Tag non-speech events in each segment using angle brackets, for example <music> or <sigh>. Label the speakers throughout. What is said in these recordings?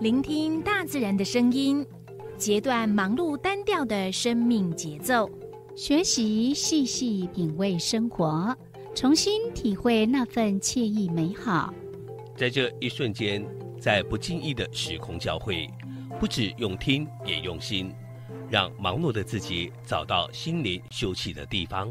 Speaker 1: 聆听大自然的声音截断忙碌单调的生命节奏
Speaker 2: 学习细细品味生活。重新体会那份惬意美好。
Speaker 3: 在这一瞬间，在不经意的时空交汇，不止用听，也用心，让忙碌的自己找到心灵休憩的地方。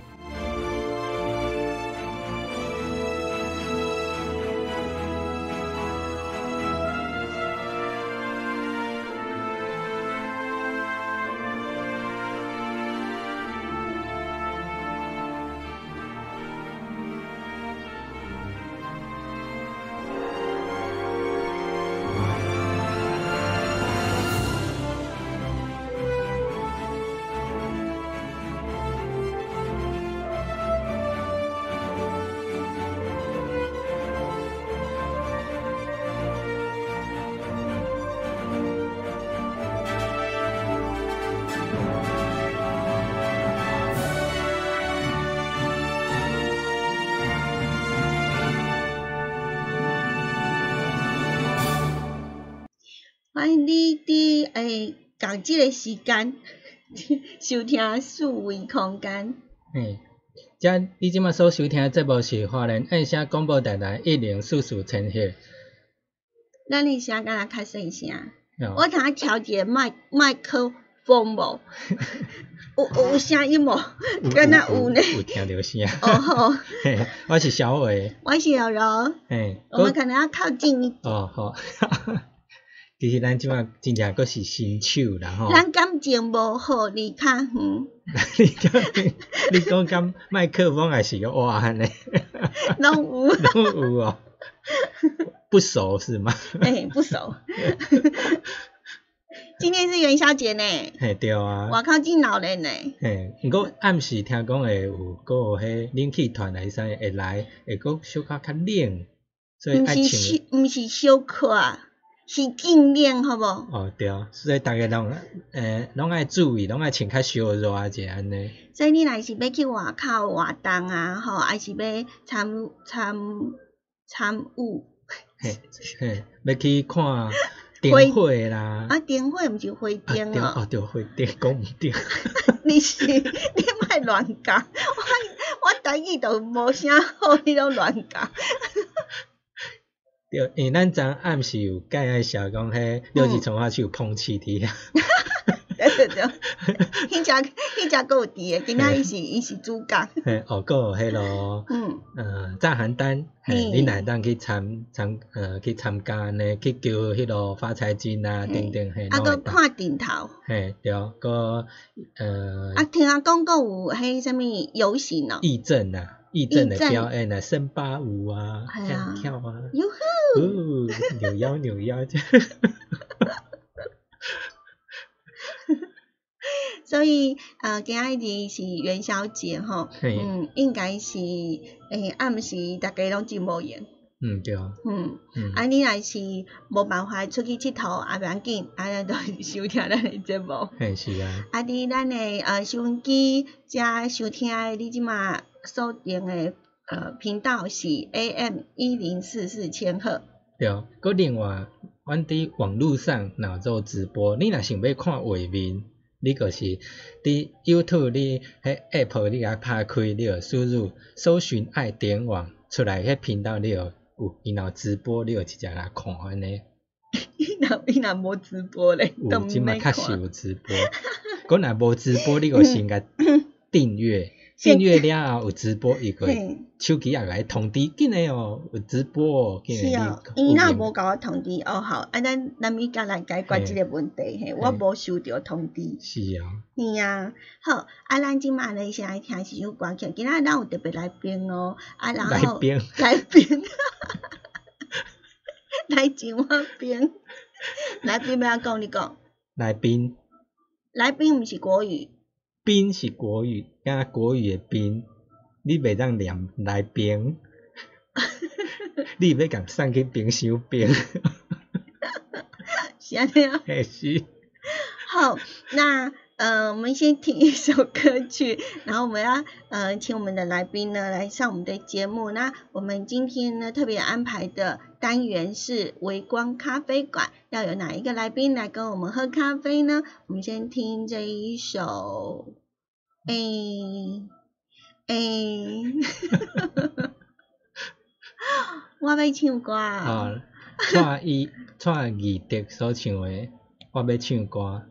Speaker 4: 共即个时间 <laughs> 收听四维空间。
Speaker 5: 嘿，遮你即马所收听的节目是华人爱声广播电台一零四四千赫。
Speaker 4: 咱的声敢若较细声，
Speaker 5: 哦
Speaker 4: 我通调一个麦麦克风无？有有声音无？<laughs> 敢若有呢。
Speaker 5: 有听着声。
Speaker 4: 哦好，<laughs>
Speaker 5: 嘿，我是小伟。
Speaker 4: 我是柔柔，
Speaker 5: 嘿，
Speaker 4: 我们可能要靠近一点。
Speaker 5: 哦好。其实咱即马真正阁是新手啦吼。
Speaker 4: 咱感情无好，离较远。<laughs>
Speaker 5: 你讲你讲敢麦克风也是个哇安尼？
Speaker 4: 拢有。<laughs>
Speaker 5: 拢有哦。不熟是吗？
Speaker 4: 哎，不熟。今天是元宵节呢。
Speaker 5: 嘿对啊。
Speaker 4: 外口真闹热呢。
Speaker 5: 嘿，毋过暗时听讲会有，阁有迄冷气团来啥会来，会阁小可较冷，所以爱
Speaker 4: 毋是
Speaker 5: 穿。
Speaker 4: 小，毋是小可，是尽量，好无？
Speaker 5: 哦对，所以逐个拢诶拢爱注意，拢爱穿较小热者安尼。
Speaker 4: 所以你若是要去外口活动啊，吼，还是要参参参与？
Speaker 5: 嘿，嘿，要去看灯火啦。<laughs>
Speaker 4: 啊，灯火毋是花灯
Speaker 5: 哦。
Speaker 4: 哦，
Speaker 5: 对，花灯讲毋对。<laughs>
Speaker 4: 你是你莫乱讲，我我台语都无啥好，你拢乱讲。
Speaker 5: 对，因为咱昨暗时有介爱小讲迄六级从化区有碰气体啊。<laughs> <laughs>
Speaker 4: 对对对，迄只迄只个有伫诶，今仔伊是伊是主角。
Speaker 5: 嘿，哦，个有迄咯，
Speaker 4: 嗯，
Speaker 5: 呃，炸邯郸，嘿，你乃当去参参呃去参加呢，去叫迄落发财金啊，等等嘿，
Speaker 4: 啊，搁看顶头。
Speaker 5: 嘿，对，搁呃。
Speaker 4: 啊，听啊讲搁有迄什物游行哦。
Speaker 5: 义阵啊，义阵的表演啊，升八舞啊，跳跳啊，
Speaker 4: 哟
Speaker 5: 呼，哦，扭腰扭腰这。<laughs>
Speaker 4: 所以，呃，今仔日是元宵节吼，嗯，应该是诶暗时大家拢真无闲。
Speaker 5: 嗯，对啊。
Speaker 4: 嗯，嗯啊，你若是无办法出去佚佗，也袂要紧，啊，咱都收听咱的节目。
Speaker 5: 嘿，是啊。
Speaker 4: 啊，伫咱的呃收音机遮收听的，你即马锁定的呃频道是 AM 一零四四千赫。
Speaker 5: 对，佮另外，阮伫网络上若做直播，你若想要看画面。你就是伫 YouTube 你迄 App 你甲拍开，你就输入搜寻爱点网出来，迄频道你就有，然后直播你就直接来看安尼。<laughs>
Speaker 4: 伊若伊若无直播咧，
Speaker 5: 有即嘛确实有直播。讲若无直播，你个先甲订阅。订阅了后有直播，伊个
Speaker 4: 嘿。
Speaker 5: 手机也来通知，紧诶哦，有直播哦，紧诶
Speaker 4: 是哦，
Speaker 5: 你
Speaker 4: 伊若无甲我通知，哦好，啊咱咱咪甲来解决即个问题，嘿，我无收到通知。
Speaker 5: 是啊，
Speaker 4: 是啊，好，啊，咱即满咧先来听一首歌曲，今仔咱有特别来宾哦，啊，然后
Speaker 5: 来宾。
Speaker 4: 来宾，<laughs> 来上我边，<laughs> 来宾要安讲你讲，
Speaker 5: 来宾。
Speaker 4: 来宾毋是国语，
Speaker 5: 宾是国语，敢国语诶宾，你袂当念来宾，你要共送去冰箱冰，<laughs>
Speaker 4: 是安尼啊。<laughs>
Speaker 5: 嘿是，
Speaker 4: 好，那呃，我们先听一首歌曲，<laughs> 然后我们要呃，请我们的来宾呢来上我们的节目。那我们今天呢特别安排的单元是微光咖啡馆，要有哪一个来宾来跟我们喝咖啡呢？我们先听这一首，诶、诶、<laughs> 我要唱歌啊！
Speaker 5: 啊，蔡伊蔡义德所唱的，我要唱歌。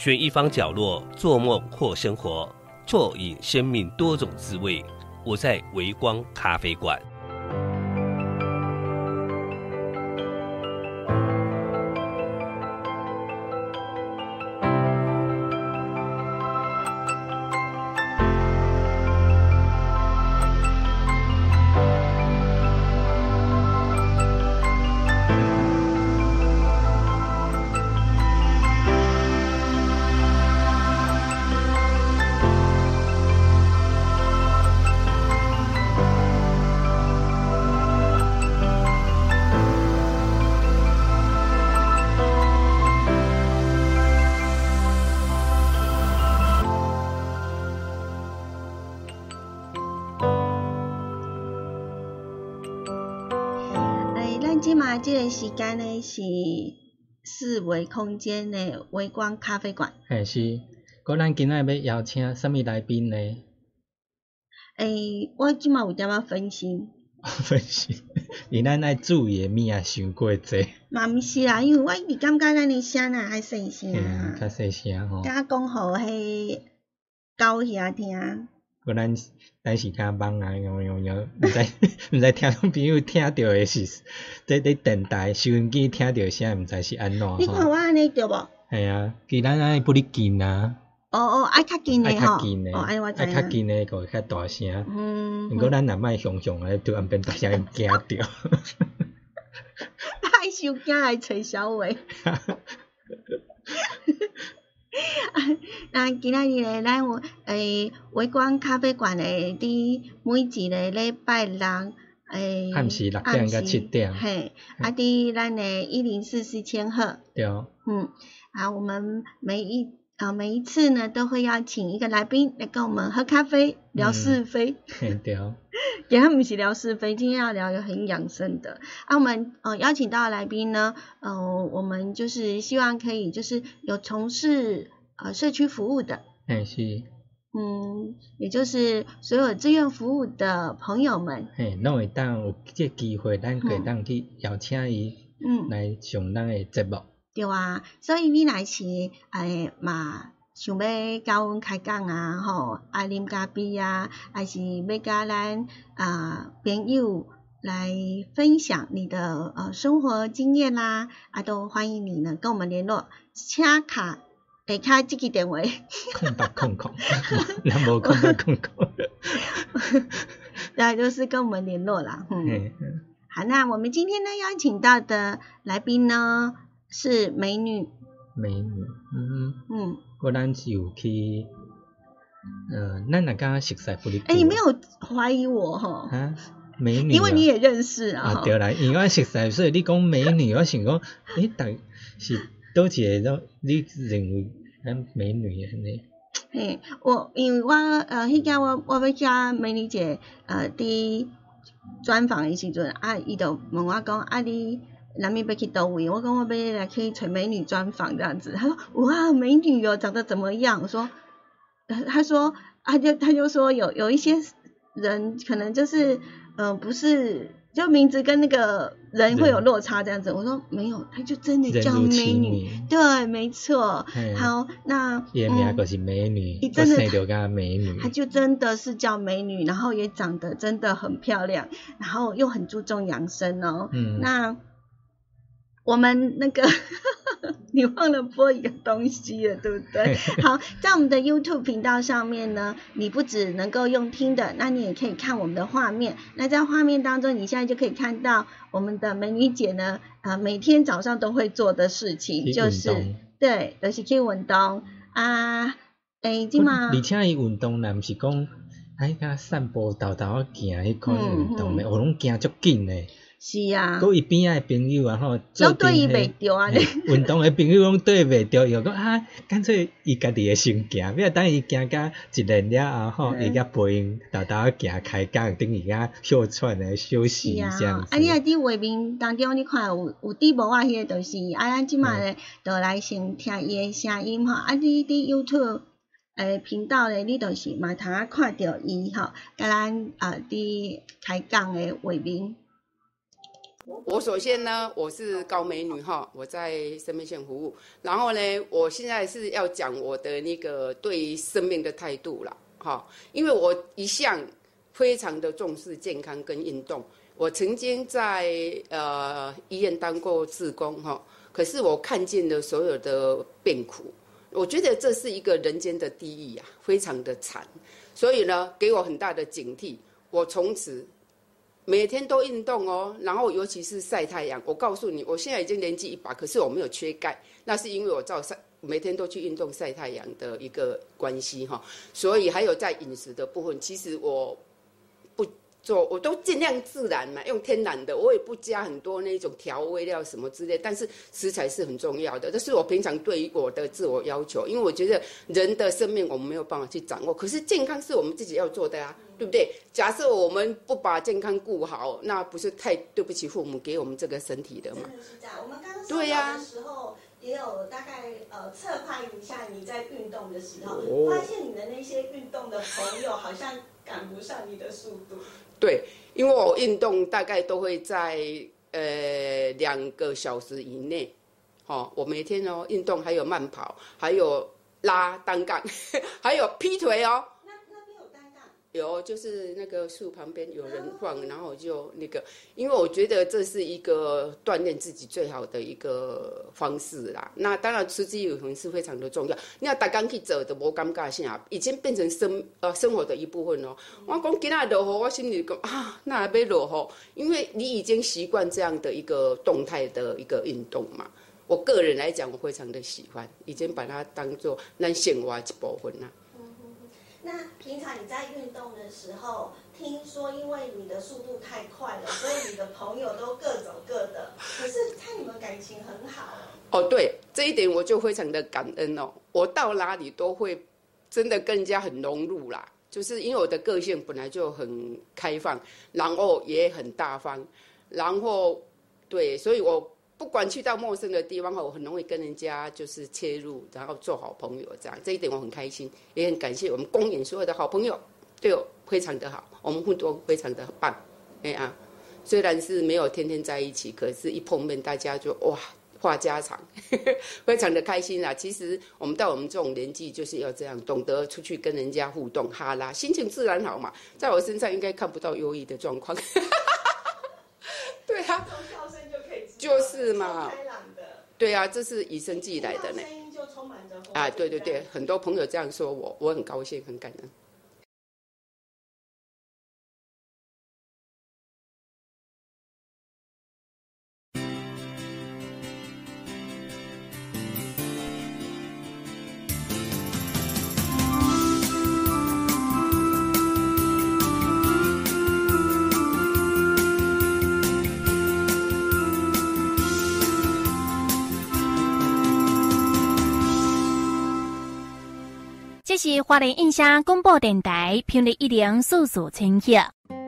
Speaker 3: 选一方角落做梦或生活，坐饮生命多种滋味。我在微光咖啡馆。
Speaker 4: 即个时间呢是四维空间的微光咖啡馆。
Speaker 5: 嘿是，果咱今仔要邀请什物来宾呢？
Speaker 4: 诶，我即马有点仔分心，<laughs>
Speaker 5: 分心，因咱爱注意的物啊伤过济，
Speaker 4: 嘛毋是啦，因为我一直感觉咱的声啊爱细声
Speaker 5: 较
Speaker 4: 啊，
Speaker 5: 细声吼。
Speaker 4: 甲讲互迄狗遐听。
Speaker 5: 个咱咱是较茫啊，样样样，毋知 <laughs> 毋知听众朋友听着诶是，伫伫电台收音机听着声，毋知是安怎
Speaker 4: 你看
Speaker 5: 吼。
Speaker 4: 我安尼对无？
Speaker 5: 系啊，既咱爱不哩近啊，
Speaker 4: 哦哦，爱较近
Speaker 5: 爱
Speaker 4: 的吼。
Speaker 5: 较近的，
Speaker 4: 哦，安尼我知
Speaker 5: 爱较
Speaker 4: 影。
Speaker 5: 近的，个会较大声。
Speaker 4: 嗯。
Speaker 5: 毋过咱若莫雄雄诶，突然变大声惊着。<laughs>
Speaker 4: 爱收惊来找小伟。<laughs> 那 <laughs> 今仔日咧，咱有诶围观咖啡馆诶，伫每一个礼拜六诶
Speaker 5: 暗时六点到七点。
Speaker 4: 嘿，啊伫咱诶一零四四千赫，
Speaker 5: 对，
Speaker 4: 嗯，啊，我们每一啊每一次呢，都会邀请一个来宾来跟我们喝咖啡聊是非。<laughs>
Speaker 5: 嘿对，
Speaker 4: 今天不是聊是非，今天要聊一个很养生的。啊，我们呃邀请到的来宾呢，呃，我们就是希望可以就是有从事呃社区服务的，
Speaker 5: 哎是，
Speaker 4: 嗯，也就是所有志愿服务的朋友们，
Speaker 5: 嘿，那会当有这个机会，咱可以当去邀请伊
Speaker 4: 嗯，
Speaker 5: 来上咱的节目。
Speaker 4: 对啊，所以你若是诶嘛。想要甲阮开讲啊，吼，爱啉咖啡啊，还是要甲咱啊朋友来分享你的呃生活经验啦，啊，都欢迎你呢跟我们联络，车卡下卡即个电话，
Speaker 5: 空白空空，咱无空白空空。
Speaker 4: 那，就是跟我们联络啦，嗯。好，那我们今天呢邀请到的来宾呢是美女，
Speaker 5: 美女，嗯，
Speaker 4: 嗯，
Speaker 5: 果咱是有去，呃，咱若敢熟悉不哩？
Speaker 4: 哎、你没有怀疑我哈，
Speaker 5: 啊？美女啊，
Speaker 4: 因为你也认识啊，
Speaker 5: 啊对啦，因为我熟悉，所以你讲美女，我想讲，诶，大是倒一个，你认为咱美女安尼？
Speaker 4: 嘿，我因为我呃，迄个我我要加美女姐呃伫专访的时阵，啊，伊就问我讲，啊你南面要去倒位？我讲我要来去找美女专访这样子。他说哇，美女哦，长得怎么样？我说，呃他说，他就他就说有有一些人可能就是嗯、呃不是。就名字跟那个人会有落差这样子，我说没有，他就真的叫美女，对，没错。好，那
Speaker 5: 伊诶名就是美女，我
Speaker 4: 嗯真的
Speaker 5: 生着甲美女，
Speaker 4: 他就真的是叫美女，然后也长得真的很漂亮，然后又很注重养生哦。
Speaker 5: 嗯，
Speaker 4: 那我们那个你忘了播一个东西了，对不对？<laughs> 好，在我们的 YouTube 频道上面呢，你不只能够用听的，那你也可以看我们的画面。那在画面当中，你现在就可以看到我们的美女姐呢，呃，每天早上都会做的事情就是对，就是去运动啊。诶，即嘛，
Speaker 5: 而且伊运动若毋是讲，哎甲散步豆豆啊行迄款运动咧，
Speaker 4: 嗯
Speaker 5: 我拢行足紧诶。
Speaker 4: 是啊，
Speaker 5: 佮伊边仔诶朋友啊吼，
Speaker 4: 都
Speaker 5: 做
Speaker 4: 对伊
Speaker 5: 阵
Speaker 4: 袂着啊，
Speaker 5: 嘿运动诶朋友拢对伊袂着，伊就讲啊，干脆伊家己诶先行，不要等伊行甲一年了后吼，
Speaker 4: 嗯
Speaker 5: 伊甲陪因豆豆啊行开讲，等伊甲休喘诶休
Speaker 4: 是
Speaker 5: 息
Speaker 4: 啊
Speaker 5: 这样，子
Speaker 4: 啊，。你啊伫画面当中，你看有有滴无啊，迄个就是，啊，咱即
Speaker 5: 嗯
Speaker 4: 马咧，就来先听伊诶声音吼，啊，你伫 YouTube 诶频道咧，你就是嘛通啊看着伊吼，甲咱啊伫开讲诶画面。
Speaker 6: 我首先呢，我是高美女哈，我在生命线服务。然后呢，我现在是要讲我的那个对生命的态度了哈，因为我一向非常的重视健康跟运动。我曾经在呃医院当过志工哈，可是我看见了所有的病苦，我觉得这是一个人间的地狱啊，非常的惨。所以呢，给我很大的警惕。我从此。每天都运动哦，然后尤其是晒太阳。我告诉你，我现在已经年纪一把，可是我没有缺钙，那是因为我照晒，每天都去运动晒太阳的一个关系哈。所以还有在饮食的部分，其实我。做我都尽量自然嘛，用天然的，我也不加很多那种调味料什么之类。但是食材是很重要的，这是我平常对于我的自我要求。因为我觉得人的生命我们没有办法去掌握，可是健康是我们自己要做的啊，对不对？假设我们不把健康顾好，那不是太对不起父母给我们这个身体的吗？
Speaker 4: 真的是这样。我们刚刚对呀的时候也有大概呃测判一下你在运动的时候，发现你的那些运动的朋友好像赶不上你的速度。
Speaker 6: 对，因为我运动大概都会在呃两个小时以内，哦，我每天哦运动还有慢跑，还有拉单杠，<laughs> 还有劈腿哦。有，就是那个树旁边有人放，然后就那个，因为我觉得这是一个锻炼自己最好的一个方式啦。那当然持之以恒是非常的重要。你要打刚去走的无尴尬性啊，已经变成生呃生活的一部分咯。我讲今仔落雨，我心里讲啊，那还要落雨，因为你已经习惯这样的一个动态的一个运动嘛。我个人来讲，我非常的喜欢，已经把它当做咱生活一部分啦。
Speaker 4: 那平常你在运动的时候，听说因为你的速度太快了，所以你的朋友都各走各的。<laughs> 可是看你们感情很好。
Speaker 6: 哦，对，这一点我就非常的感恩哦。我到哪里都会真的更加很融入啦，就是因为我的个性本来就很开放，然后也很大方，然后对，所以我。不管去到陌生的地方，我很容易跟人家就是切入，然后做好朋友这样。这一点我很开心，也很感谢我们公演所有的好朋友，对我非常的好，我们互动非常的棒。哎啊，虽然是没有天天在一起，可是一碰面大家就哇话家常，<laughs> 非常的开心啊。其实我们到我们这种年纪就是要这样，懂得出去跟人家互动，哈啦，心情自然好嘛。在我身上应该看不到忧郁的状况。<laughs> 对啊。就是嘛，对啊，这是与生俱来的呢。啊，对对对，很多朋友这样说我，我很高兴，很感恩。
Speaker 1: 是华联印象广播电台频率一零四四千赫。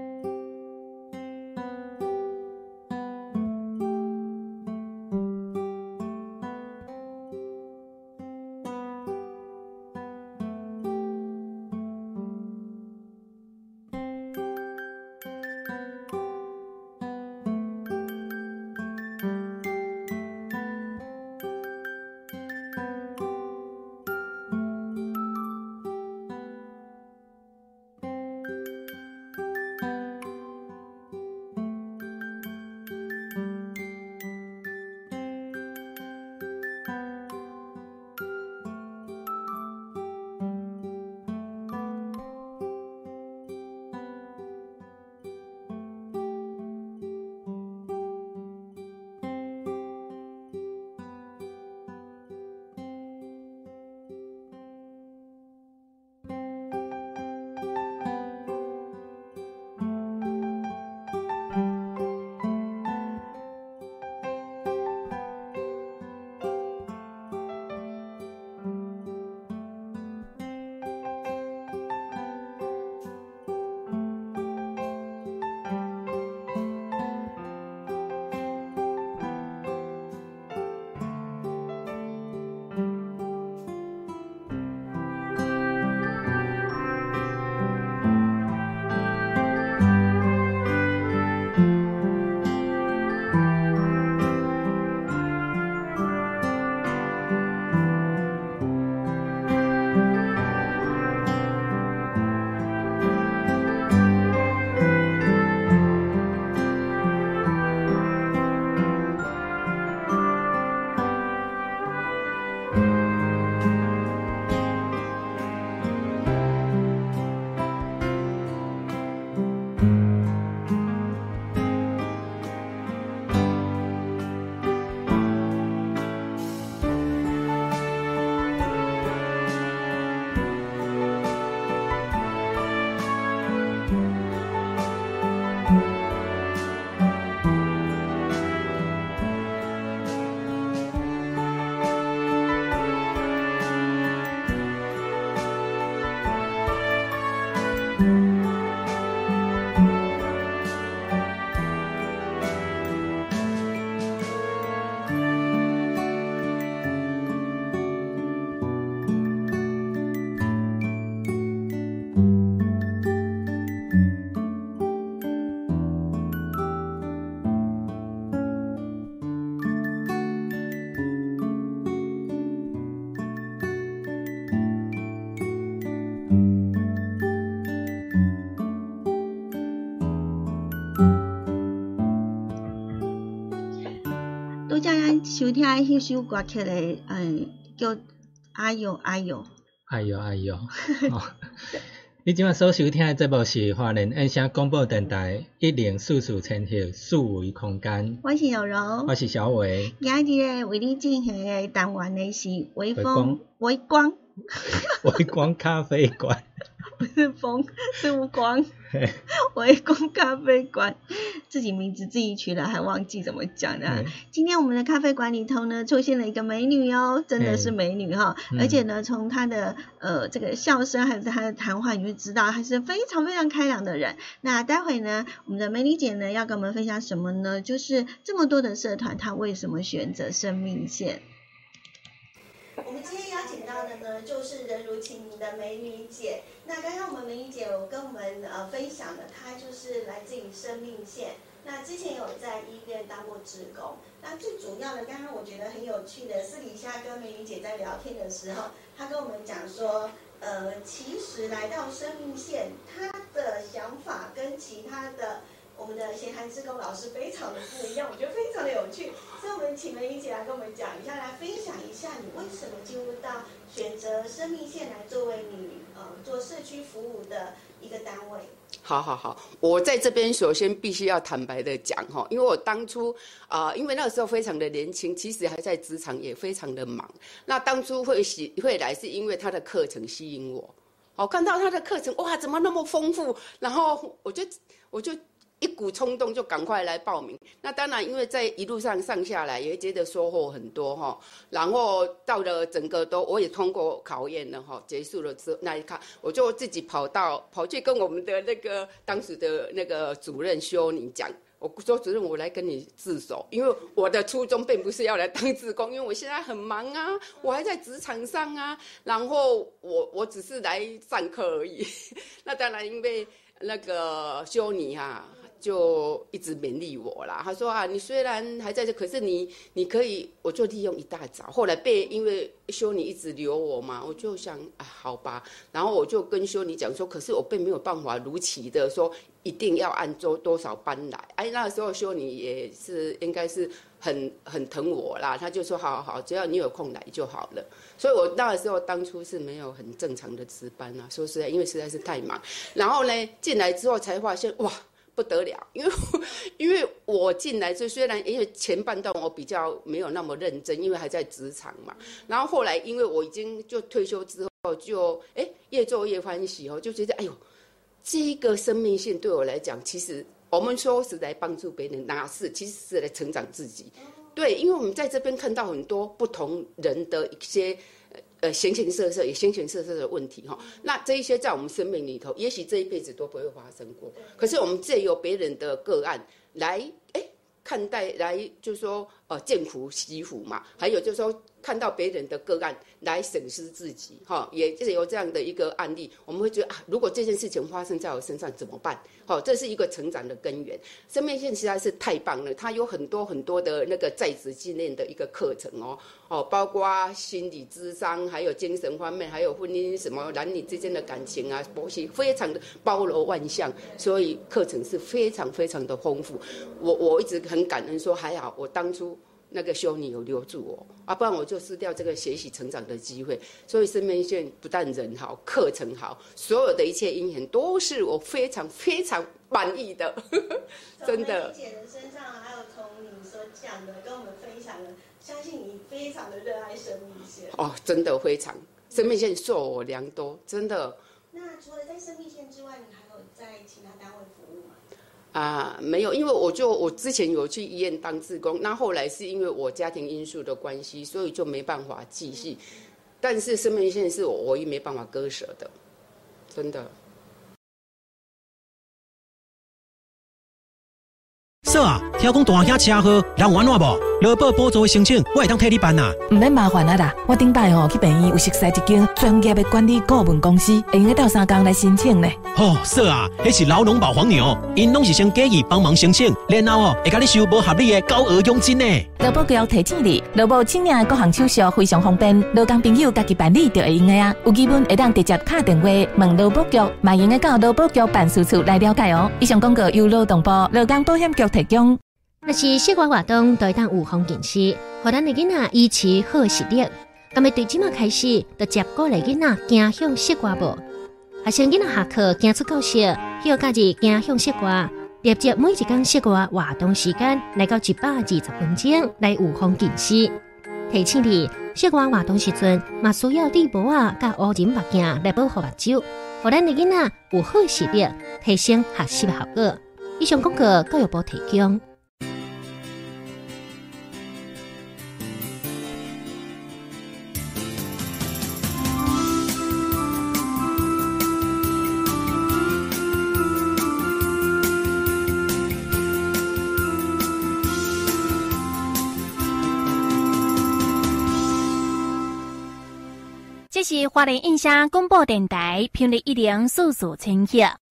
Speaker 4: 收听的迄首歌曲诶，嗯，叫《哎呦哎呦》。
Speaker 5: 哎呦哎呦！哦 <laughs> 你即摆所收听的节目是华人音声广播电台一零四四千赫四维空间，
Speaker 4: 我是柔柔
Speaker 5: 我，是小伟。
Speaker 4: 今日咧为你进行诶单元的是微风微光，
Speaker 5: 微光 <laughs> 咖啡馆，
Speaker 4: 不是风是无光，微光咖啡馆，自己名字自己取了，还忘记怎么讲呢。
Speaker 5: 嗯
Speaker 4: 今天我们的咖啡馆里头呢，出现了一个美女哦，真的是美女哈、
Speaker 5: 嗯
Speaker 4: 而且呢，从她的呃这个笑声还有她的谈话，你就知道她是非常非常开朗的人。那待会呢，我们的美女姐呢要跟我们分享什么呢？就是这么多的社团，她为什么选择生命线？我们今天邀请到的呢，就是人如其名的美女姐。那刚刚我们美女姐有跟我们呃分享的，她就是来自于生命线。那之前有在医院当过职工。那最主要的，刚刚我觉得很有趣的，私底下跟美女姐在聊天的时候，她跟我们讲说，呃，其实来到生命线，她的想法跟其他的我们的闲谈志工老师非常的不一样，我觉得非常的有趣。所以我们请美女姐来跟我们讲一下，来分享一下你为什么进入到选择生命线来作为你做社区服务的一个单位。
Speaker 6: 好好好，我在这边首先必须要坦白的讲哈，因为我当初啊、因为那个时候非常的年轻，其实还在职场也非常的忙。那当初会喜会来是因为他的课程吸引我，哦，看到他的课程哇，怎么那么丰富，然后我就我就。一股冲动就赶快来报名。那当然，因为在一路上上下来，也觉得收获很多哈。然后到了整个都我也通过考验了哈，结束了之后那一刻，我就自己跑到跑去跟我们的那个当时的那个主任修女讲。我说主任，我来跟你自首，因为我的初衷并不是要来当职工，因为我现在很忙啊，我还在职场上啊，然后我我只是来上课而已。<laughs> 那当然，因为那个修女哈、就一直勉励我啦。他说啊，你虽然还在这，可是你你可以，我就利用一大早。后来被因为修女一直留我嘛，我就想啊，好吧。然后我就跟修女讲说，可是我并没有办法如期的说一定要按周多少班来。哎，那时候修女也是应该是很很疼我啦，他就说好好好，只要你有空来就好了。所以我那个时候当初是没有很正常的值班啊，说实在，因为实在是太忙。然后呢，进来之后才发现哇。不得了，<laughs> 因为因为我进来就虽然因为前半段我比较没有那么认真，因为还在职场嘛，然后后来因为我已经就退休之后就哎越做越欢喜哦，就觉得哎呦，这个生命线对我来讲，其实我们说是来帮助别人，哪是其实是来成长自己。对，因为我们在这边看到很多不同人的一些呃形形色色，也形形色色的问题哈。那这一些在我们生命里头，也许这一辈子都不会发生过。可是我们借由别人的个案来，哎，看待来，就是说呃见苦惜福嘛。还有就是说看到别人的个案来审视自己哈，也就是有这样的一个案例，我们会觉得啊，如果这件事情发生在我身上怎么办？好，这是一个成长的根源。生命线实在是太棒了，它有很多很多的那个在职训练的一个课程哦，哦，包括心理智商，还有精神方面，还有婚姻什么男女之间的感情啊，婆媳非常的包罗万象，所以课程是非常非常的丰富。我我一直很感恩说，还好我当初。那个修女有留住我啊，不然我就失掉这个学习成长的机会。所以生命线不但人好，课程好，所有的一切因缘都是我非常非常满意的，<laughs> 真的。
Speaker 4: 姐的身上，还有从你所讲的跟我们分享的，相信你非常的热爱生命线。
Speaker 6: 哦，真的非常，生命线受我良多，真的
Speaker 4: 那除了在生命线之外，你还有在其他单位
Speaker 6: 啊、没有，因为我就我之前有去医院当志工，那后来是因为我家庭因素的关系，所以就没办法继续。但是生命线是我唯一没办法割舍的，真的。
Speaker 7: 是啊，听讲大兄车祸，人完了无？劳保补助的申请，我会当替你办呐。
Speaker 8: 毋免麻烦啊啦，我顶摆吼去病院有熟悉一间专业的管理顾问公司，会用得到三工来申请呢。
Speaker 7: 哦，说啊，那是老农保黄牛，因拢是先建议帮忙申请，然后哦会甲你收无合理的高额佣金呢。
Speaker 8: 劳保局提醒你，劳保请领的各项手续非常方便，劳工朋友家己办理就会用的啊。有疑问会当直接打电话问劳保局，嘛用得到劳保局办事处来了解哦。以上广告由劳动部劳工保险局提供。
Speaker 9: 若是室外活动都会当有风景区，互咱的囡仔维持好视力。咁么对即马开始，就接鼓励囡仔行向室外无？学生囡仔下课行出教室，休假日行向室外，连接每一工室外活动时间来到一百二十分钟来有风景区。提醒你，室外活动时阵，嘛需要戴帽啊、甲乌人目镜来保护目睭，互咱的囡仔有好视力，提升学习的效果。以上广告教育部提供。
Speaker 1: 这是华联印象广播电台频率一零四四千赫。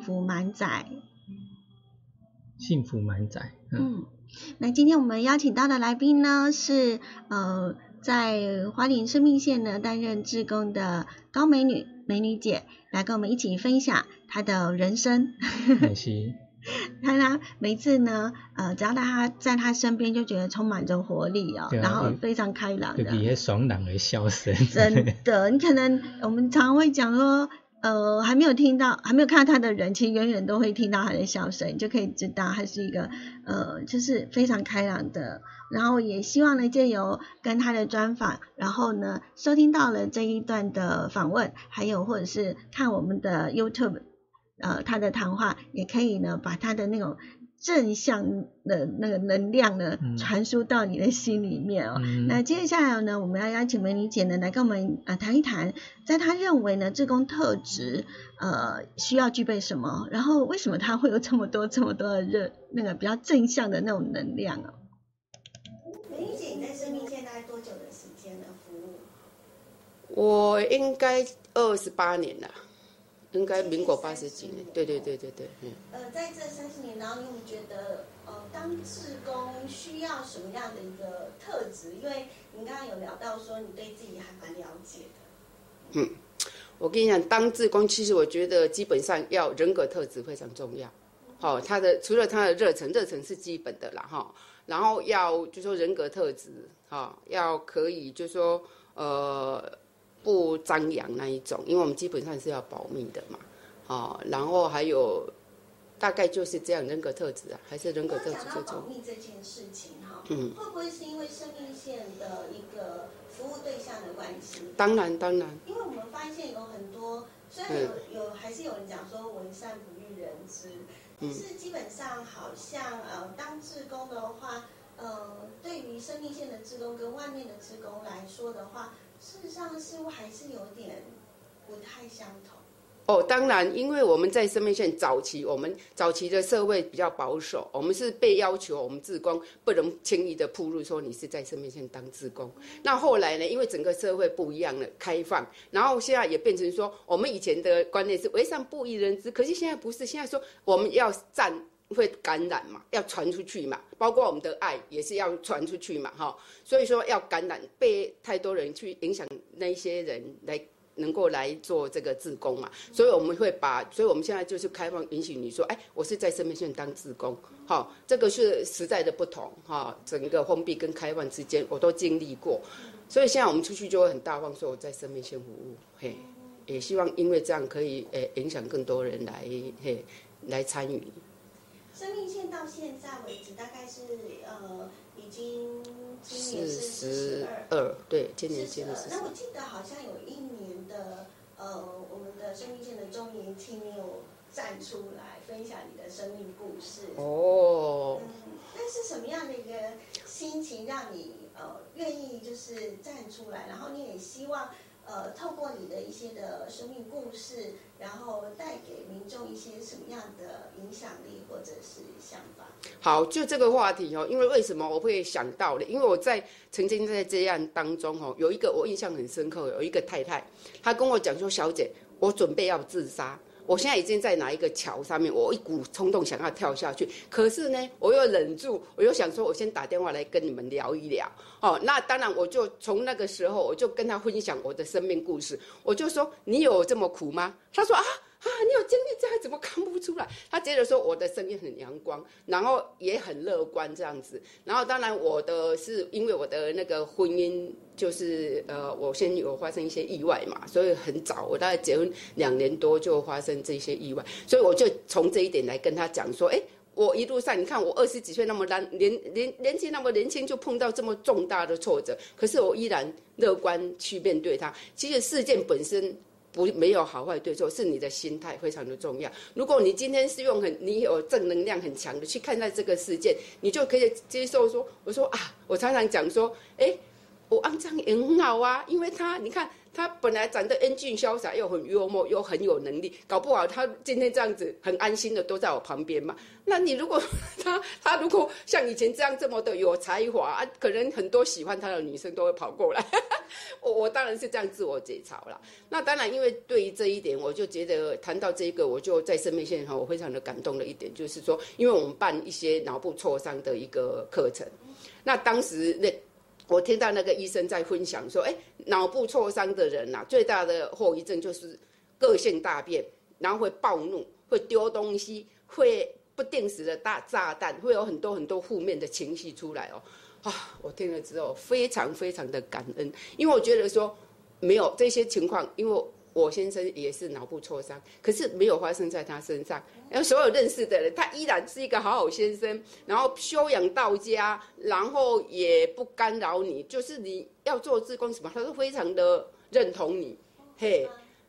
Speaker 4: 福满载。
Speaker 5: 幸福满载。
Speaker 4: 嗯，那今天我们邀请到的来宾呢是呃在花莲生命线呢担任志工的高美女美女姐，来跟我们一起分享她的人生。<laughs>
Speaker 5: 美西。<laughs>
Speaker 4: 她呢每次呢呃只要她在她身边就觉得充满着活力哦，然后非常开朗的。
Speaker 5: 爽朗的笑声。
Speaker 4: 真的，你可能我们常会讲说。呃，还没有听到，还没有看到他的人，其实远远都会听到他的笑声，就可以知道他是一个呃，就是非常开朗的。然后也希望呢，借由跟他的专访，然后呢，收听到了这一段的访问，还有或者是看我们的 YouTube，呃，他的谈话，也可以呢，把他的那种。正向的那个能量呢，传输到你的心里面哦。那接下来呢，我们要邀请美女姐呢来跟我们啊谈一谈，在她认为呢，这工特质呃需要具备什么，然后为什么她会有这么多这么多的热那个比较正向的那种能量哦。美女姐，你在生命线大概多久的时间的服务？
Speaker 6: 我应该二十八年了。应该民国八十几年，对对对对对，
Speaker 4: 嗯。呃，在这三十年，然后你有觉得，呃，当
Speaker 10: 当志工需要什么样的一个特质？因为您刚刚有聊到说你对自己还蛮了解的。
Speaker 6: 嗯，我跟你讲，当志工其实我觉得基本上要人格特质非常重要。好、他的除了他的热忱，热忱是基本的啦哈。然后要就说人格特质，哈、要可以就说呃不张扬那一种，因为我们基本上是要保密的嘛。哦，然后还有大概就是这样人格特质啊，还是人格特质
Speaker 10: 这种保。密这件事情哈，
Speaker 6: 嗯
Speaker 10: 会不会是因为生命线的一个服务对象的关系？
Speaker 6: 当然当然，
Speaker 10: 因为我们发现有很多，虽然有有还是有人讲说文善不欲人知，但是基本上好像呃当志工的话，呃对于生命线的志工跟外面的志工来说的话，事实上似乎还是有点不太相同。
Speaker 6: 哦，当然，因为我们在生命线早期，我们早期的社会比较保守，我们是被要求我们自工不能轻易的铺路说你是在生命线当自工。那后来呢，因为整个社会不一样了，开放，然后现在也变成说，我们以前的观念是为善不欲人知，可是现在不是，现在说我们要站。会感染嘛，要传出去嘛，包括我们的爱也是要传出去嘛，哈，所以说要感染，被太多人去影响那一些人来能够来做这个志工嘛，所以我们会把，所以我们现在就是开放允许你说，哎，我是在生命线当志工，哈，这个是实在的不同，哈，整个封闭跟开放之间我都经历过，所以现在我们出去就会很大方说我在生命线服务，嘿，也希望因为这样可以诶影响更多人来嘿来参与。
Speaker 10: 生命线到现在为止，大概是呃已经今年是
Speaker 6: 十
Speaker 10: 十二。
Speaker 6: 对，今年
Speaker 10: 四十
Speaker 6: 今年四。十
Speaker 10: 二那我记得好像有一年的呃，我们的生命线的周年庆，你有站出来分享你的生命故事。
Speaker 6: 哦，
Speaker 10: 嗯，那是什么样的一个心情让你呃愿意就是站出来，然后你也希望呃透过你的一些的生命故事，然后带给民众一些什么样的影响力或者是想法？
Speaker 6: 好，就这个话题哦，因为为什么我会想到呢？因为我在曾经在这样当中哦，有一个我印象很深刻，有一个太太，她跟我讲说：“小姐，我准备要自杀。”我现在已经在哪一个桥上面，我一股冲动想要跳下去，可是呢，我又忍住，我又想说，我先打电话来跟你们聊一聊。哦，那当然，我就从那个时候，我就跟他分享我的生命故事，我就说，你有这么苦吗？他说啊。啊，你有经历这样，怎么看不出来？他接着说，我的声音很阳光，然后也很乐观这样子。然后当然我的是因为我的那个婚姻就是呃，我先有发生一些意外嘛，所以很早，我大概结婚两年多就发生这些意外，所以我就从这一点来跟他讲说，哎。我一路上，你看我二十几岁那么年年年年纪那么年轻，就碰到这么重大的挫折，可是我依然乐观去面对它。其实事件本身不没有好坏对错，是你的心态非常的重要。如果你今天是用很你有正能量很强的去看待这个事件，你就可以接受说，我说啊，我常常讲说，哎，我肮脏也很好啊，因为他你看他本来长得英俊潇洒，又很幽默，又很有能力，搞不好他今天这样子很安心的都在我旁边嘛。那你如果 <laughs> 他他如果像以前这样这么的有才华啊，可能很多喜欢他的女生都会跑过来。<laughs> 我我当然是这样自我解嘲了。那当然，因为对于这一点，我就觉得谈到这个，我就在生命线上，我非常的感动的一点，就是说，因为我们办一些脑部挫伤的一个课程，那当时那。我听到那个医生在分享说，哎，脑部挫伤的人呐、啊，最大的后遗症就是个性大变，然后会暴怒，会丢东西，会不定时的大炸弹，会有很多很多负面的情绪出来哦。啊，我听了之后非常非常的感恩，因为我觉得说没有这些情况，因为我先生也是脑部挫伤，可是没有发生在他身上。然后所有认识的人，他依然是一个好好先生，然后修养到家，然后也不干扰你，就是你要做志工什么，他都非常的认同你。嘿，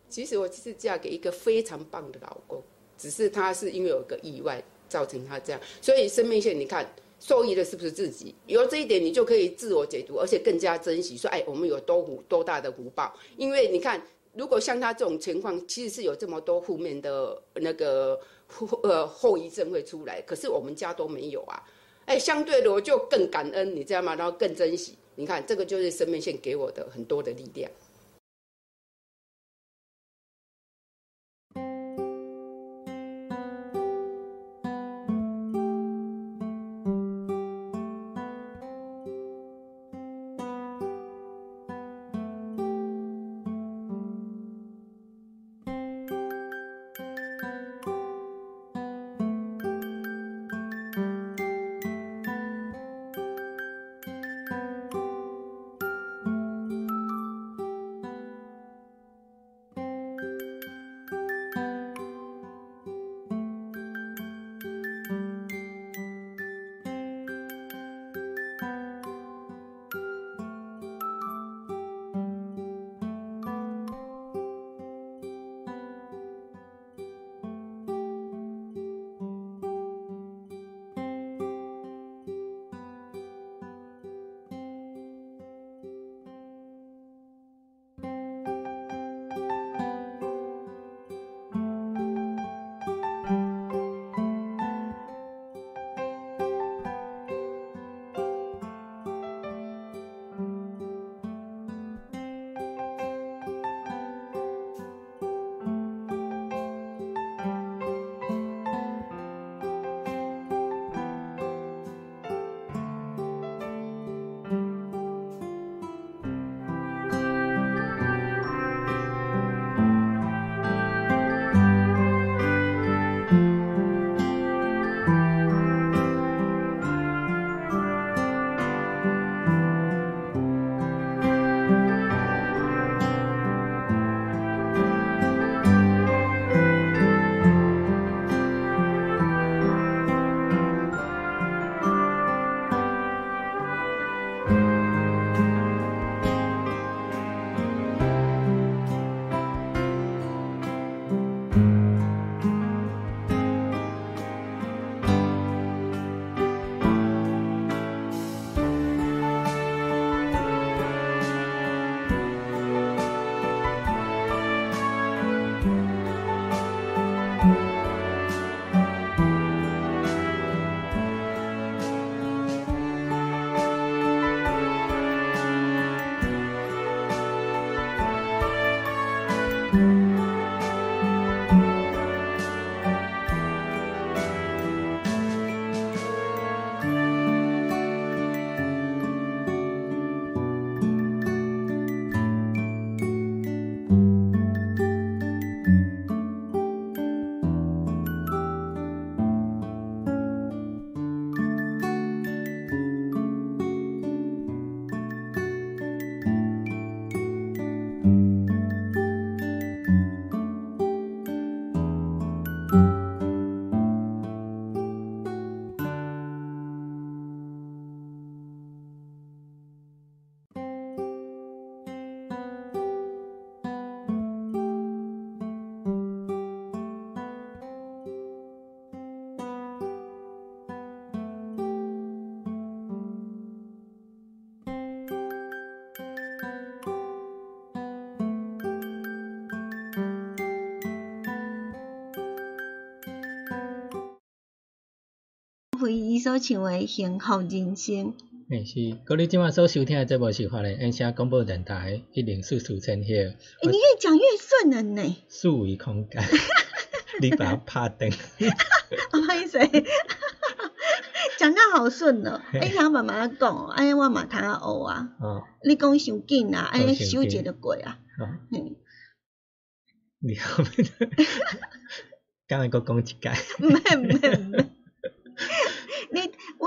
Speaker 6: 其实我是嫁给一个非常棒的老公，只是他是因为有个意外造成他这样，所以生命线你看。受益的是不是自己？有这一点，你就可以自我解读，而且更加珍惜。说，哎，我们有多福多大的福报？因为你看，如果像他这种情况，其实是有这么多负面的那个呃后遗症会出来，可是我们家都没有啊。哎，相对的，我就更感恩，你知道吗？然后更珍惜。你看，这个就是生命线给我的很多的力量。
Speaker 4: 开伊所唱的幸福人生。
Speaker 5: 诶是，各位今晚所收听的节目是华联音响广播电台一零四四千赫，
Speaker 4: 诶，你越讲越顺了呢。
Speaker 5: 四维空间，<laughs> 你把它拍断。<laughs>
Speaker 4: 不好意思，讲得好顺哦。哎，听妈妈讲哦，哎，我嘛通啊学啊。
Speaker 5: 哦，
Speaker 4: 你讲伤紧啊，哎，
Speaker 5: 讲伤紧
Speaker 4: 修节就过啊。
Speaker 5: 哦，
Speaker 4: 嗯，
Speaker 5: 你后面的，刚才佫讲一届，
Speaker 4: 免免免。你，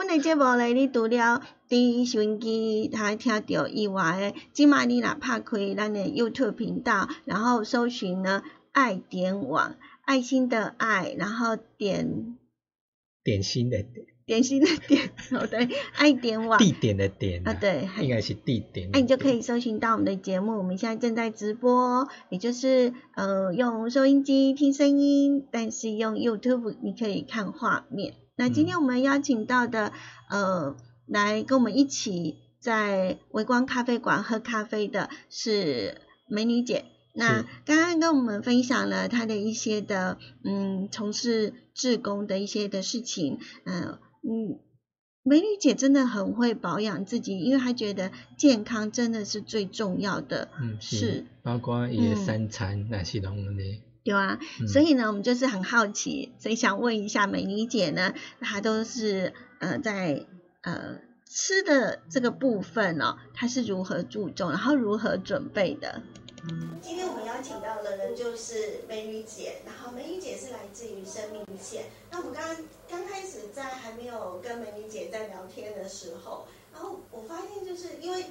Speaker 4: 阮的节目咧，你除了伫收音机台听到以外诶，即卖你若拍开咱的 YouTube 频道，然后搜寻呢爱点网，爱心的爱，然后点
Speaker 5: 点心的点，
Speaker 4: 点心的点，哦对，爱点网
Speaker 5: 地点的点
Speaker 4: 啊，对，
Speaker 5: 应该是地点的
Speaker 4: 哎，你就可以搜寻到我们的节目。我们现在正在直播，也就是呃用收音机听声音，但是用 YouTube 你可以看画面。那今天我们邀请到的呃来跟我们一起在微光咖啡馆喝咖啡的是美女姐。那
Speaker 5: 是
Speaker 4: 刚刚跟我们分享了她的一些的嗯从事志工的一些的事情，嗯嗯。美女姐真的很会保养自己，因为她觉得健康真的是最重要的。
Speaker 5: 嗯
Speaker 4: 是
Speaker 5: 是，包括伊的
Speaker 4: 嗯
Speaker 5: 三餐那是拢安尼，
Speaker 4: 对啊，
Speaker 5: 嗯
Speaker 4: 所以呢，我们就是很好奇，所以想问一下美女姐呢，她都是呃在呃吃的这个部分哦，她是如何注重，然后如何准备的？今天我们邀请到的人，就是美女姐，然后美女姐是来自于生命线。那我们刚刚刚开始在还没有跟美女姐在聊天的时候，然后我发现就是因为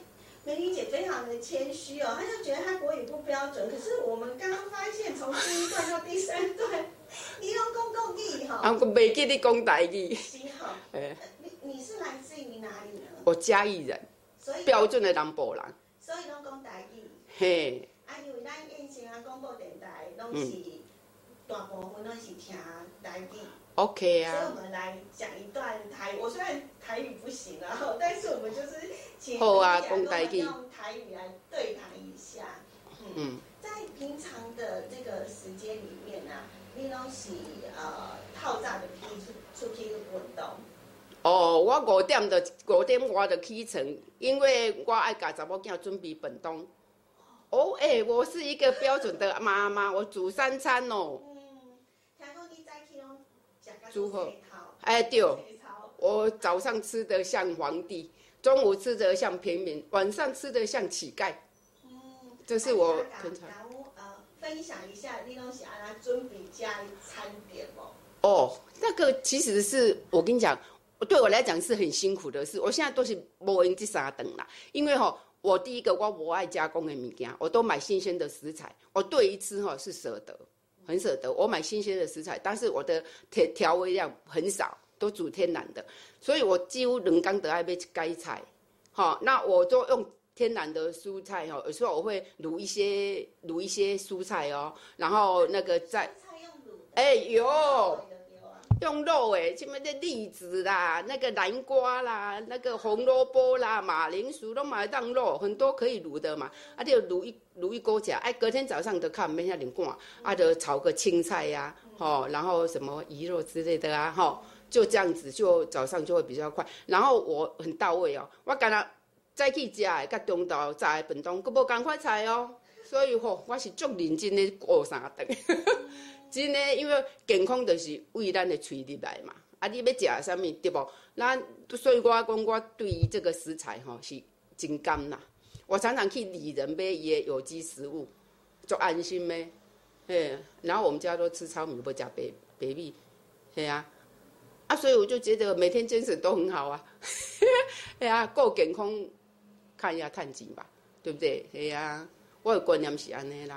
Speaker 4: 美女姐非常的谦虚哦，她就觉得她国语不标准。可是我们刚刚发现，从第一段到第三段，<laughs> 你用公共语哈，
Speaker 6: 啊，我袂记得讲台语，
Speaker 4: 是哈，
Speaker 6: 诶，<laughs>
Speaker 4: 你你是来自于哪里呢？
Speaker 6: 我嘉义人，
Speaker 4: 所以
Speaker 6: 标准的南部人，
Speaker 4: 所以拢讲台语。
Speaker 6: 嘿，
Speaker 4: 啊，因为咱以前啊广播电台拢是、大部分拢是听台语。
Speaker 6: ，OK 啊
Speaker 4: 所以我
Speaker 6: 啊，
Speaker 4: 们来讲一段台语。我虽然台语不行啊，但是我们就是请
Speaker 6: 好啊讲台语
Speaker 4: 用台语来对谈一下。嗯，
Speaker 6: 嗯，
Speaker 4: 在平常的这个时间里面啊，你拢是呃透早就起出出去运动。
Speaker 6: 哦，我五点就五点我就起床，因为我爱甲查某囝准备便当。哦，哎、我是一个标准的妈妈，我煮三餐哦。
Speaker 4: 嗯，听讲你早起拢食甲
Speaker 6: 煮好哎对我早上吃的像皇帝，中午吃的像平民，晚上吃的像乞丐。
Speaker 4: 嗯，
Speaker 6: 这是我
Speaker 4: 啊
Speaker 6: 平常
Speaker 4: 敢有呃分享一下，你拢是安怎准备家里餐点无？
Speaker 6: 哦，那个其实是我跟你讲，对我来讲是很辛苦的事。我现在都是无用这三顿啦，因为吼、我第一个我不爱加工的物件，我都买新鲜的食材。我对一次哈、是舍得，很舍得。我买新鲜的食材，但是我的调调味料很少，都煮天然的，所以我几乎能刚得爱买一盖菜。好、那我都用天然的蔬菜哦、有时候我会卤一些卤一些蔬菜哦，然后那个再
Speaker 4: 菜用卤的，
Speaker 6: 哎有。用肉诶，什么的栗子啦，那个南瓜啦，那个红萝卜啦，马铃薯都买当肉，很多可以卤的嘛。啊，就卤一卤一锅吃，哎，隔天早上就看没下点挂，啊，就炒个青菜呀、吼、然后什么鱼肉之类的啊，吼、就这样子，就早上就会比较快。然后我很到位哦，我敢若早起食的，甲中昼炸的便当，佫无赶快菜哦，所以吼、我是足认真的过三顿。真诶，因为健康就是为咱的喙入来嘛。啊，你要食啥物对无？咱所以我讲，我对于这个食材吼是真甘啦。我常常去里人买伊的有机食物，足安心的。嘿，然后我们家都吃糙米，不加白白米，嘿啊。啊，所以我就觉得每天坚持都很好啊。<laughs> 嘿啊，够健康，看一下趁钱吧，对不对？嘿啊，我的观念是安尼啦。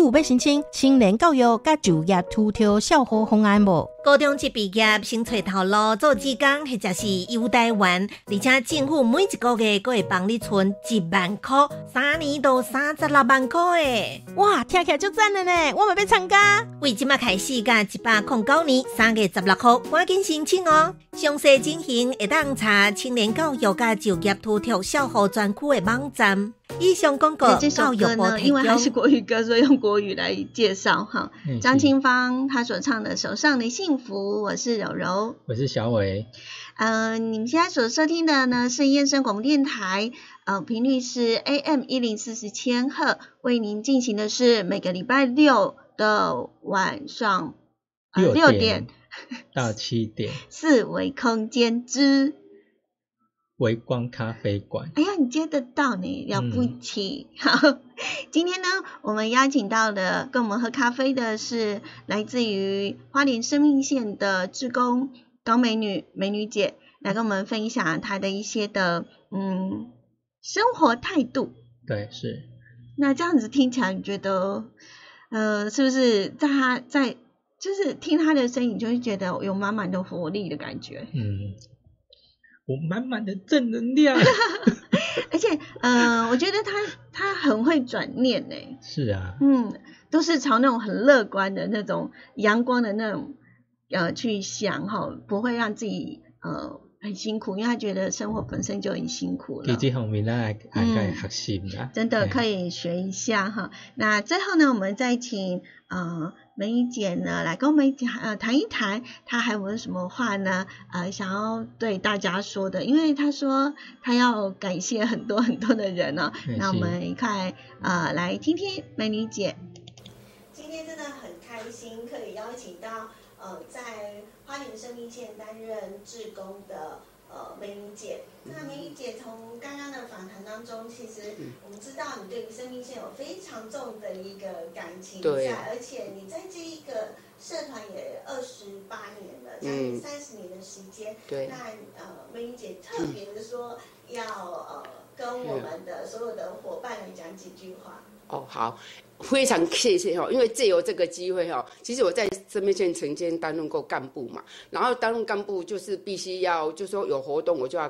Speaker 11: 你有要申请青年教育甲就业突跳校服方案无？
Speaker 9: 高中一毕业，先找头路做志工，或者是优待员，而且政府每一个月都会帮你存一万块，三年都三十六万块诶！
Speaker 11: 哇，听起来就赞了呢！我们要参加。
Speaker 9: 为即麦开始，甲一百零九年三月十六号，赶紧申请哦！详细情形会当查青年教育甲就业突跳校服专区的网站。以上广告，
Speaker 4: 这首歌呢，因为它是国语歌，所以用国语来介绍 <laughs> 哈。张清芳她所唱的《手上的幸福》，我是柔柔，
Speaker 5: 我是小伟。
Speaker 4: 嗯，你们现在所收听的呢是燕声广播电台，呃，频率是 AM 一零四四千赫，为您进行的是每个礼拜六的晚上
Speaker 5: 六点到七点 <laughs>
Speaker 4: 四维空间之。
Speaker 5: 微光咖啡馆。
Speaker 4: 哎呀，你接得到呢，了不起！好，<laughs> 今天呢，我们邀请到的跟我们喝咖啡的是来自于花莲生命线的志工高美女美女姐，来跟我们分享她的一些的嗯生活态度。
Speaker 5: 对，是。
Speaker 4: 那这样子听起来，你觉得呃，是不是在她在就是听她的声音，就会觉得有满满的活力的感觉？
Speaker 5: 嗯。我满满的正能量，<laughs>
Speaker 4: 而且，嗯，我觉得他他很会转念呢。
Speaker 5: 是啊，
Speaker 4: 嗯，都是朝那种很乐观的那种阳光的那种呃去想哈，不会让自己呃很辛苦，因为他觉得生活本身就很辛苦了。
Speaker 5: 在这方面，咱来来学习啦，
Speaker 4: 真的可以学一下哈。那最后呢，我们再请呃。美女姐呢，来跟我们讲呃谈一谈，她还有没有什么话呢？呃，想要对大家说的，因为她说她要感谢很多很多的人 <laughs> 呢。那我们一块呃来听听美女姐。今天真的很开心，可以邀请到呃在花莲生命线担任志工的。呃，美女姐，那美女姐从刚刚的访谈当中，其实我们知道你对于生命线有非常重的一个感情在，而且你在这一个社团也二十八年了，将近三十年的时间。
Speaker 6: 对。
Speaker 4: 那呃，美英姐特别的说要呃跟我们的所有的伙伴来讲几句话。
Speaker 6: 哦，好。非常谢谢哈，因为借由这个机会哈，其实我在生命线曾经担任过干部嘛，然后担任干部就是必须要，就说有活动我就要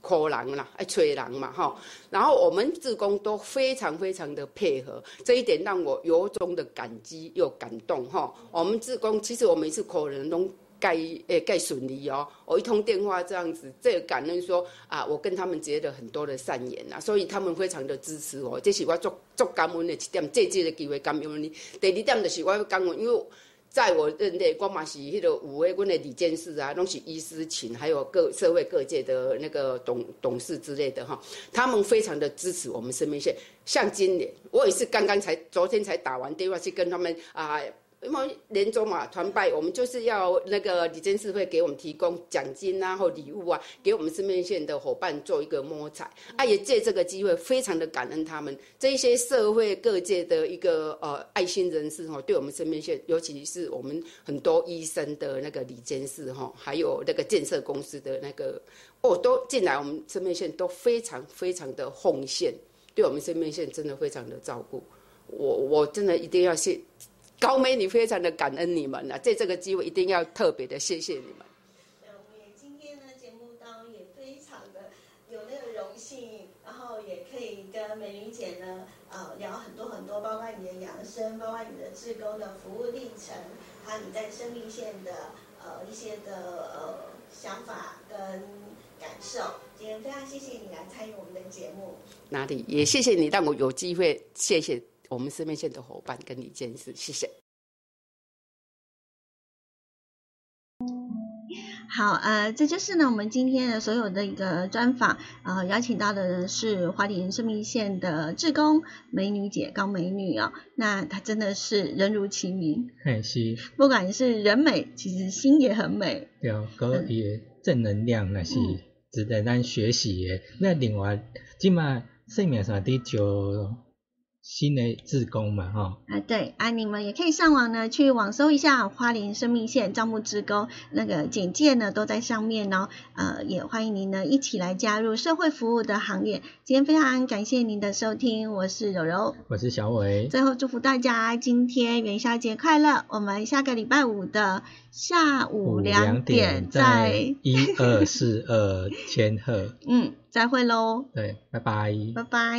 Speaker 6: call 人啦，爱催人嘛哈，然后我们职工都非常非常的配合，这一点让我由衷的感激又感动哈。我们职工其实我每次 call 人都。盖诶盖顺利哦，我一通电话这样子，这个感恩说啊，我跟他们结了很多的善缘呐，所以他们非常的支持我，这是我足足感恩的一点，借这个机会感恩你。第二点就是我感恩，因为在我认内，我嘛是迄个五位阮的理监事啊，拢是医师群，还有各社会各界的那个董董事之类的哈，他们非常的支持我们生命线。像今年，我也是刚刚才昨天才打完电话去跟他们啊。因为年终嘛，团拜我们就是要那个李监事会给我们提供奖金啊，或礼物啊，给我们生命线的伙伴做一个摸彩。啊，也借这个机会，非常的感恩他们这一些社会各界的一个呃爱心人士哈，对我们生命线，尤其是我们很多医生的那个李监事哈，还有那个建设公司的那个哦，都进来我们生命线都非常非常的奉献，对我们生命线真的非常的照顾。我我真的一定要谢。高美女非常的感恩你们了，在这个机会一定要特别的谢谢你们。
Speaker 4: 今天呢节目当中也非常的有那个荣幸，然后也可以跟美女姐呢呃聊很多很多，包括你的养生，包括你的志工的服务历程，还有你在生命线的呃一些的呃想法跟感受。今天非常谢谢你来参与我们的节目。
Speaker 6: 哪里也谢谢你让我有机会，谢谢。我们生命线的伙伴跟你见识，谢谢。
Speaker 4: 好，呃，这就是呢，我们今天的所有的一个专访，呃，邀请到的是花莲生命线的志工美女姐高美女哦，那她真的是人如其名，
Speaker 5: 很是，
Speaker 4: 不管是人美，其实心也很美，
Speaker 5: 对，个也正能量那是值得咱学习的。那另外，今嘛生命上的就。新的志工嘛，吼、
Speaker 4: 啊，对啊，你们也可以上网呢，去网搜一下花莲生命线招募志工，那个简介呢都在上面哦。呃，也欢迎您呢一起来加入社会服务的行列。今天非常感谢您的收听，我是柔柔。
Speaker 5: 我是小伟，
Speaker 4: 最后祝福大家今天元宵节快乐！我们下个礼拜五的下午
Speaker 5: 五
Speaker 4: 两
Speaker 5: 两点
Speaker 4: 在
Speaker 5: 在一二四二千赫，
Speaker 4: 嗯再会喽，
Speaker 5: 对，拜拜。
Speaker 4: 拜拜。